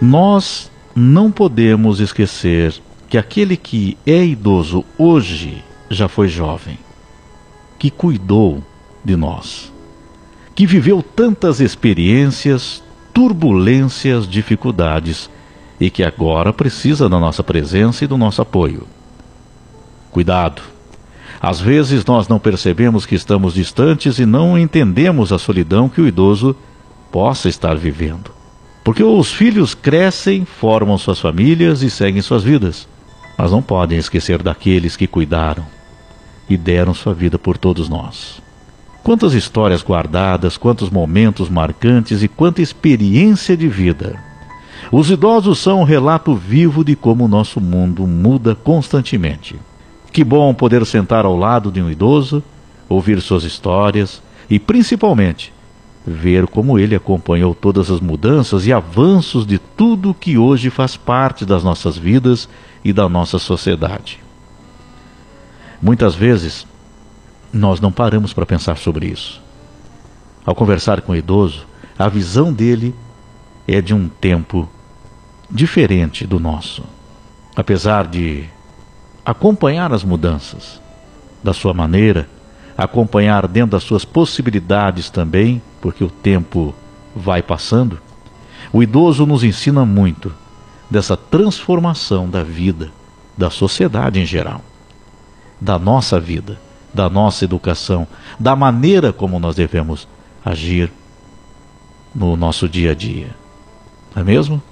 Nós não podemos esquecer que aquele que é idoso hoje já foi jovem, que cuidou de nós, que viveu tantas experiências, turbulências, dificuldades e que agora precisa da nossa presença e do nosso apoio. Cuidado! Às vezes nós não percebemos que estamos distantes e não entendemos a solidão que o idoso possa estar vivendo. Porque os filhos crescem, formam suas famílias e seguem suas vidas, mas não podem esquecer daqueles que cuidaram e deram sua vida por todos nós. Quantas histórias guardadas, quantos momentos marcantes e quanta experiência de vida. Os idosos são um relato vivo de como o nosso mundo muda constantemente. Que bom poder sentar ao lado de um idoso, ouvir suas histórias e, principalmente, ver como ele acompanhou todas as mudanças e avanços de tudo que hoje faz parte das nossas vidas e da nossa sociedade. Muitas vezes, nós não paramos para pensar sobre isso. Ao conversar com o idoso, a visão dele é de um tempo diferente do nosso. Apesar de acompanhar as mudanças da sua maneira, acompanhar dentro das suas possibilidades também, porque o tempo vai passando, o idoso nos ensina muito dessa transformação da vida, da sociedade em geral, da nossa vida, da nossa educação, da maneira como nós devemos agir no nosso dia a dia. Não é mesmo?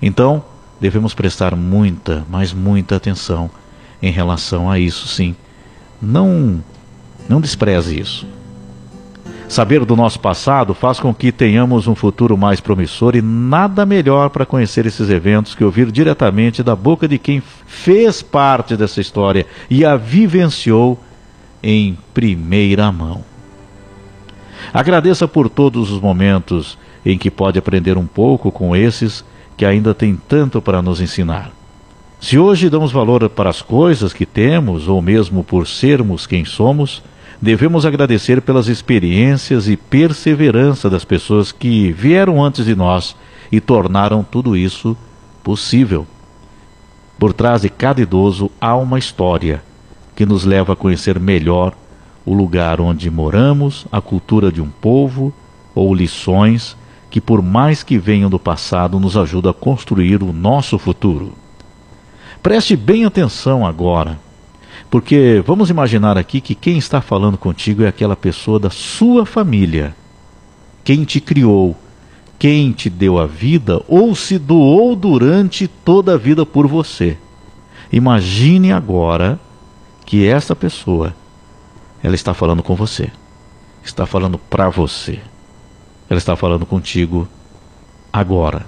Então, devemos prestar muita, mas muita atenção em relação a isso, sim. Não, não despreze isso. Saber do nosso passado faz com que tenhamos um futuro mais promissor e nada melhor para conhecer esses eventos que ouvir diretamente da boca de quem fez parte dessa história e a vivenciou em primeira mão. Agradeça por todos os momentos em que pode aprender um pouco com esses que ainda têm tanto para nos ensinar. Se hoje damos valor para as coisas que temos, ou mesmo por sermos quem somos, devemos agradecer pelas experiências e perseverança das pessoas que vieram antes de nós e tornaram tudo isso possível. Por trás de cada idoso há uma história que nos leva a conhecer melhor o lugar onde moramos, a cultura de um povo ou lições que, por mais que venham do passado, nos ajudam a construir o nosso futuro. Preste bem atenção agora, porque vamos imaginar aqui que quem está falando contigo é aquela pessoa da sua família, quem te criou, quem te deu a vida ou se doou durante toda a vida por você. Imagine agora que essa pessoa ela está falando com você. Está falando para você. Ela está falando contigo agora.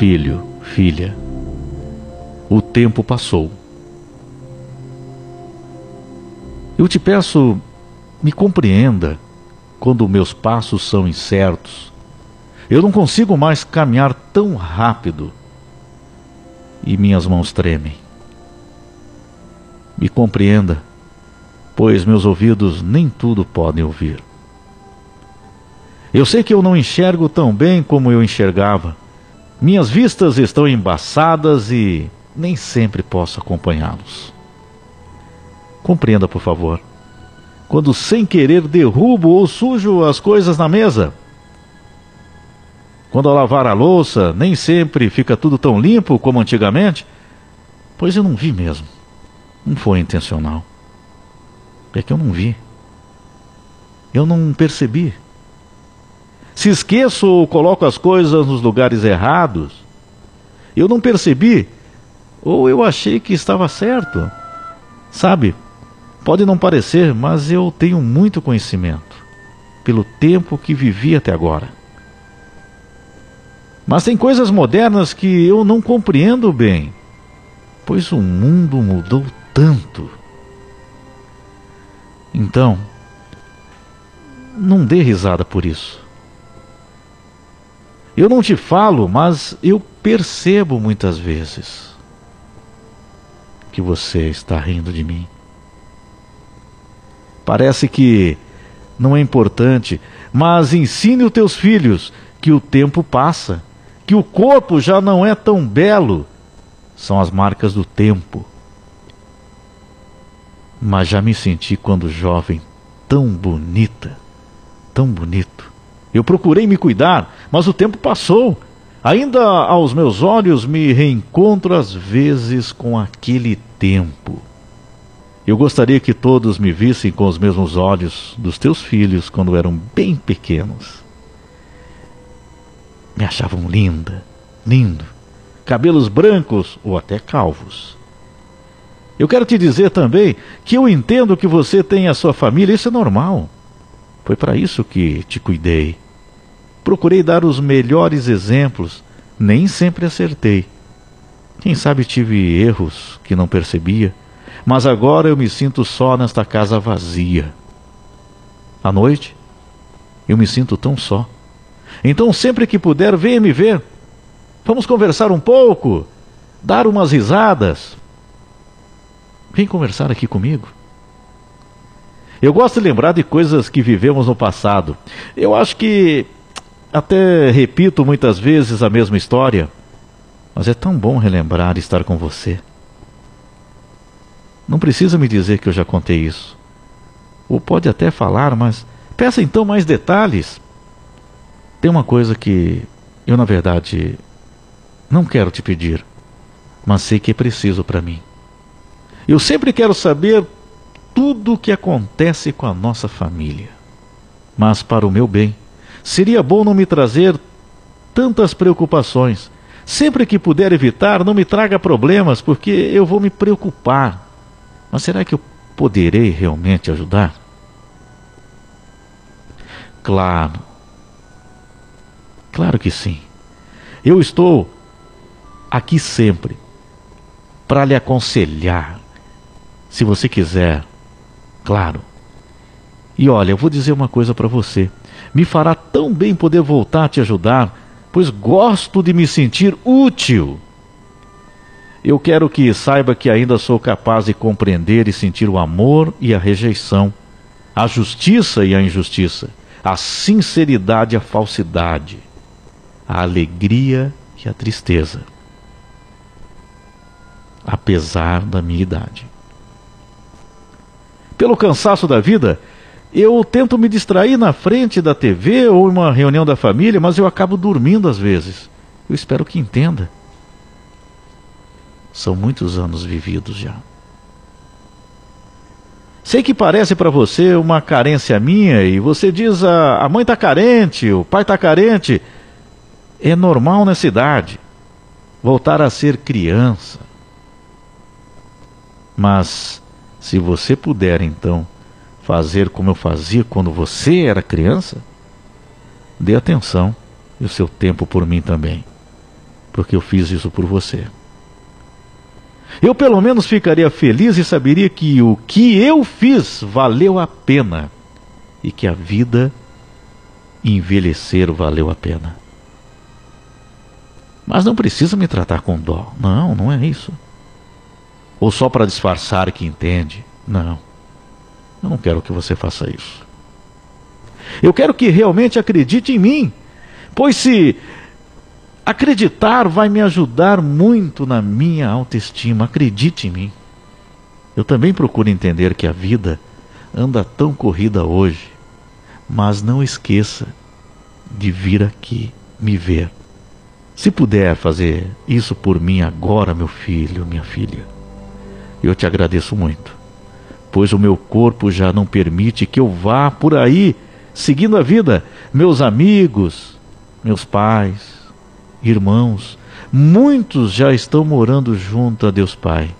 Filho, filha, o tempo passou. Eu te peço, me compreenda quando meus passos são incertos. Eu não consigo mais caminhar tão rápido e minhas mãos tremem. Me compreenda, pois meus ouvidos nem tudo podem ouvir. Eu sei que eu não enxergo tão bem como eu enxergava. Minhas vistas estão embaçadas e nem sempre posso acompanhá-los. Compreenda, por favor. Quando sem querer derrubo ou sujo as coisas na mesa. Quando ao lavar a louça, nem sempre fica tudo tão limpo como antigamente. Pois eu não vi mesmo. Não foi intencional. É que eu não vi. Eu não percebi se esqueço ou coloco as coisas nos lugares errados, eu não percebi, ou eu achei que estava certo. Sabe, pode não parecer, mas eu tenho muito conhecimento, pelo tempo que vivi até agora. Mas tem coisas modernas que eu não compreendo bem, pois o mundo mudou tanto. Então, não dê risada por isso. Eu não te falo, mas eu percebo muitas vezes que você está rindo de mim. Parece que não é importante, mas ensine os teus filhos que o tempo passa, que o corpo já não é tão belo. São as marcas do tempo. Mas já me senti quando jovem tão bonita, tão bonito. Eu procurei me cuidar, mas o tempo passou. Ainda aos meus olhos me reencontro às vezes com aquele tempo. Eu gostaria que todos me vissem com os mesmos olhos dos teus filhos quando eram bem pequenos. Me achavam linda, lindo, cabelos brancos ou até calvos. Eu quero te dizer também que eu entendo que você tem a sua família, isso é normal. Foi para isso que te cuidei. Procurei dar os melhores exemplos, nem sempre acertei. Quem sabe tive erros que não percebia, mas agora eu me sinto só nesta casa vazia. À noite, eu me sinto tão só. Então, sempre que puder, venha me ver. Vamos conversar um pouco, dar umas risadas. Vem conversar aqui comigo. Eu gosto de lembrar de coisas que vivemos no passado. Eu acho que até repito muitas vezes a mesma história, mas é tão bom relembrar estar com você. Não precisa me dizer que eu já contei isso. Ou pode até falar, mas peça então mais detalhes. Tem uma coisa que eu, na verdade, não quero te pedir, mas sei que é preciso para mim. Eu sempre quero saber tudo o que acontece com a nossa família. Mas para o meu bem, Seria bom não me trazer tantas preocupações. Sempre que puder evitar, não me traga problemas, porque eu vou me preocupar. Mas será que eu poderei realmente ajudar? Claro. Claro que sim. Eu estou aqui sempre para lhe aconselhar, se você quiser. Claro. E olha, eu vou dizer uma coisa para você. Me fará tão bem poder voltar a te ajudar, pois gosto de me sentir útil. Eu quero que saiba que ainda sou capaz de compreender e sentir o amor e a rejeição, a justiça e a injustiça, a sinceridade e a falsidade, a alegria e a tristeza, apesar da minha idade. Pelo cansaço da vida, eu tento me distrair na frente da TV ou em uma reunião da família, mas eu acabo dormindo às vezes. Eu espero que entenda. São muitos anos vividos já. Sei que parece para você uma carência minha e você diz a, a mãe está carente, o pai está carente. É normal nessa idade voltar a ser criança. Mas se você puder então fazer como eu fazia quando você era criança, dê atenção e o seu tempo por mim também, porque eu fiz isso por você. Eu pelo menos ficaria feliz e saberia que o que eu fiz valeu a pena e que a vida envelhecer valeu a pena. Mas não precisa me tratar com dó. Não, não é isso. Ou só para disfarçar que entende. Não. Eu não quero que você faça isso. Eu quero que realmente acredite em mim, pois se acreditar vai me ajudar muito na minha autoestima. Acredite em mim. Eu também procuro entender que a vida anda tão corrida hoje, mas não esqueça de vir aqui me ver. Se puder fazer isso por mim agora, meu filho, minha filha, eu te agradeço muito pois o meu corpo já não permite que eu vá por aí seguindo a vida. Meus amigos, meus pais, irmãos, muitos já estão morando junto a Deus Pai,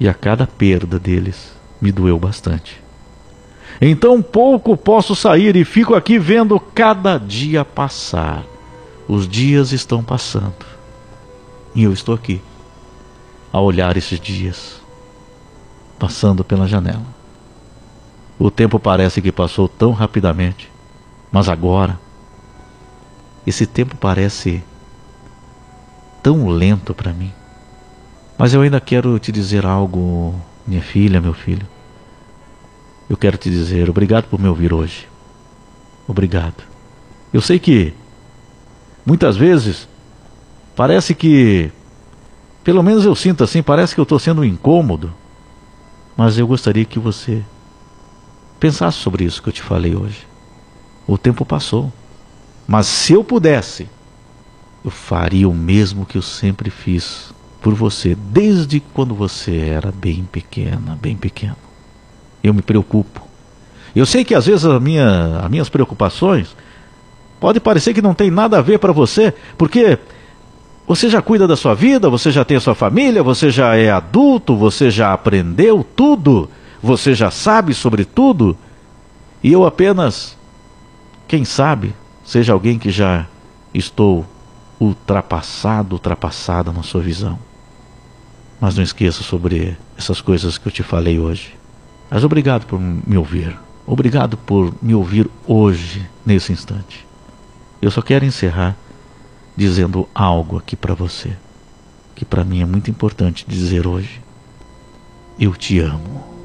e a cada perda deles me doeu bastante. Então pouco posso sair e fico aqui vendo cada dia passar. Os dias estão passando. E eu estou aqui a olhar esses dias passando pela janela. O tempo parece que passou tão rapidamente, mas agora, esse tempo parece tão lento para mim. Mas eu ainda quero te dizer algo, minha filha, meu filho. Eu quero te dizer obrigado por me ouvir hoje. Obrigado. Eu sei que muitas vezes parece que, pelo menos eu sinto assim, parece que eu estou sendo um incômodo, mas eu gostaria que você pensasse sobre isso que eu te falei hoje. O tempo passou, mas se eu pudesse, eu faria o mesmo que eu sempre fiz por você, desde quando você era bem pequena, bem pequeno. Eu me preocupo. Eu sei que às vezes a minha, as minhas preocupações pode parecer que não tem nada a ver para você, porque você já cuida da sua vida, você já tem a sua família, você já é adulto, você já aprendeu tudo, você já sabe sobre tudo, e eu apenas, quem sabe, seja alguém que já estou ultrapassado, ultrapassada na sua visão. Mas não esqueça sobre essas coisas que eu te falei hoje. Mas obrigado por me ouvir. Obrigado por me ouvir hoje, nesse instante. Eu só quero encerrar dizendo algo aqui para você, que para mim é muito importante dizer hoje. Eu te amo.